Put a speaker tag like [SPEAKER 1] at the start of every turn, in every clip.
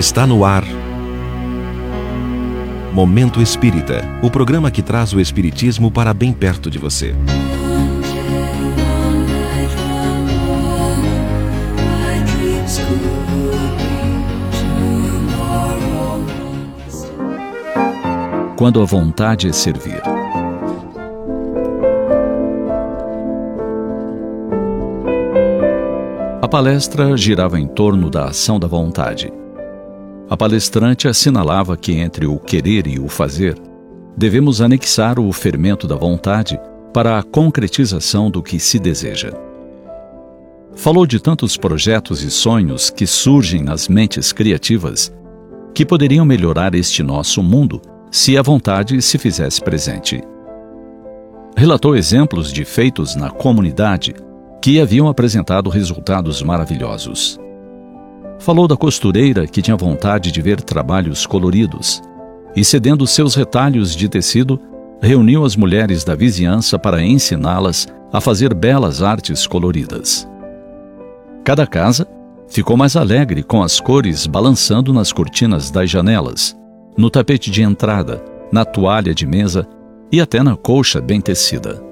[SPEAKER 1] Está no ar. Momento Espírita o programa que traz o Espiritismo para bem perto de você.
[SPEAKER 2] Quando a vontade é servir. A palestra girava em torno da ação da vontade. A palestrante assinalava que entre o querer e o fazer, devemos anexar o fermento da vontade para a concretização do que se deseja. Falou de tantos projetos e sonhos que surgem nas mentes criativas que poderiam melhorar este nosso mundo se a vontade se fizesse presente. Relatou exemplos de feitos na comunidade que haviam apresentado resultados maravilhosos. Falou da costureira que tinha vontade de ver trabalhos coloridos e, cedendo seus retalhos de tecido, reuniu as mulheres da vizinhança para ensiná-las a fazer belas artes coloridas. Cada casa ficou mais alegre com as cores balançando nas cortinas das janelas no tapete de entrada, na toalha de mesa e até na colcha bem tecida.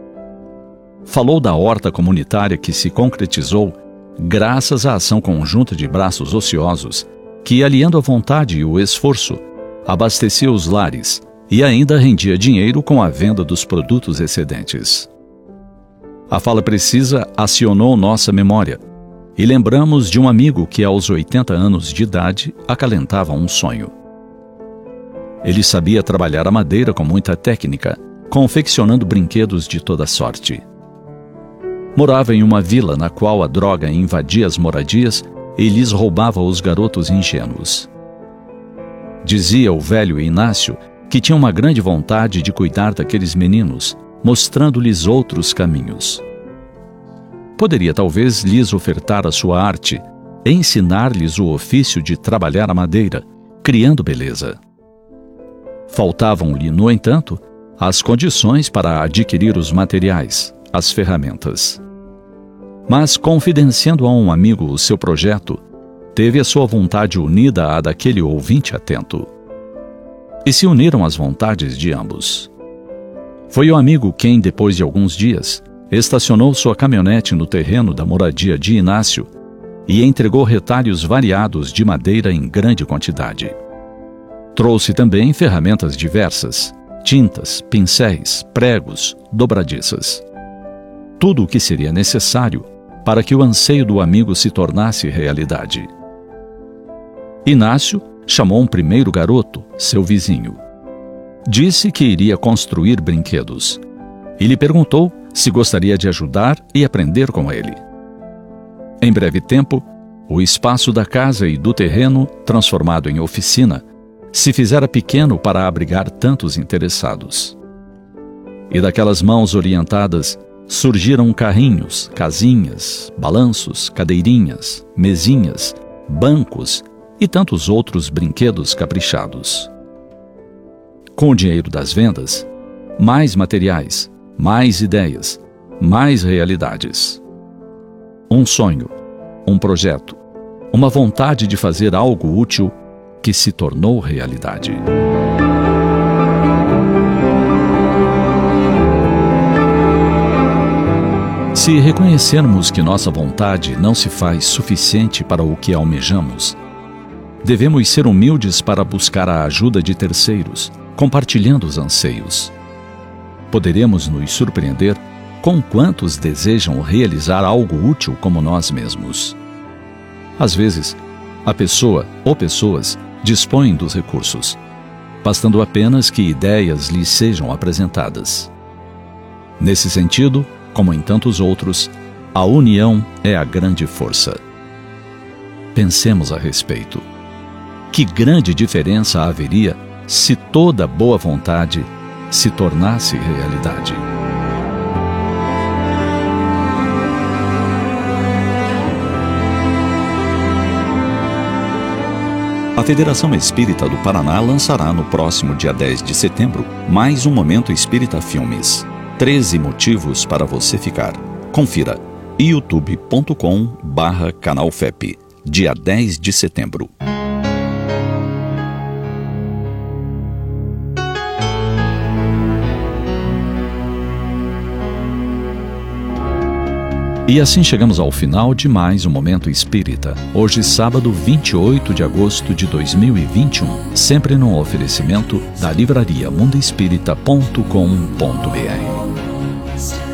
[SPEAKER 2] Falou da horta comunitária que se concretizou graças à ação conjunta de braços ociosos que, aliando a vontade e o esforço, abastecia os lares e ainda rendia dinheiro com a venda dos produtos excedentes. A fala precisa acionou nossa memória e lembramos de um amigo que, aos 80 anos de idade, acalentava um sonho. Ele sabia trabalhar a madeira com muita técnica, confeccionando brinquedos de toda sorte. Morava em uma vila na qual a droga invadia as moradias e lhes roubava os garotos ingênuos. Dizia o velho Inácio que tinha uma grande vontade de cuidar daqueles meninos, mostrando-lhes outros caminhos. Poderia talvez lhes ofertar a sua arte, ensinar-lhes o ofício de trabalhar a madeira, criando beleza. Faltavam-lhe, no entanto, as condições para adquirir os materiais, as ferramentas. Mas, confidenciando a um amigo o seu projeto, teve a sua vontade unida à daquele ouvinte atento. E se uniram as vontades de ambos. Foi o amigo quem, depois de alguns dias, estacionou sua caminhonete no terreno da moradia de Inácio e entregou retalhos variados de madeira em grande quantidade. Trouxe também ferramentas diversas, tintas, pincéis, pregos, dobradiças. Tudo o que seria necessário para que o anseio do amigo se tornasse realidade. Inácio chamou um primeiro garoto, seu vizinho. Disse que iria construir brinquedos e lhe perguntou se gostaria de ajudar e aprender com ele. Em breve tempo, o espaço da casa e do terreno, transformado em oficina, se fizera pequeno para abrigar tantos interessados. E daquelas mãos orientadas surgiram carrinhos, casinhas, balanços, cadeirinhas, mesinhas, bancos e tantos outros brinquedos caprichados. Com o dinheiro das vendas, mais materiais, mais ideias, mais realidades. Um sonho, um projeto, uma vontade de fazer algo útil que se tornou realidade. Se reconhecermos que nossa vontade não se faz suficiente para o que almejamos, devemos ser humildes para buscar a ajuda de terceiros, compartilhando os anseios. Poderemos nos surpreender com quantos desejam realizar algo útil como nós mesmos. Às vezes, a pessoa ou pessoas dispõem dos recursos, bastando apenas que ideias lhes sejam apresentadas. Nesse sentido, como em tantos outros, a união é a grande força. Pensemos a respeito. Que grande diferença haveria se toda boa vontade se tornasse realidade?
[SPEAKER 3] A Federação Espírita do Paraná lançará no próximo dia 10 de setembro mais um Momento Espírita Filmes. 13 motivos para você ficar. Confira youtube.com barra canalfep, dia 10 de setembro.
[SPEAKER 2] E assim chegamos ao final de mais um Momento Espírita. Hoje, sábado 28 de agosto de 2021, sempre num oferecimento da livraria mundoespírita.com.br. Podcast.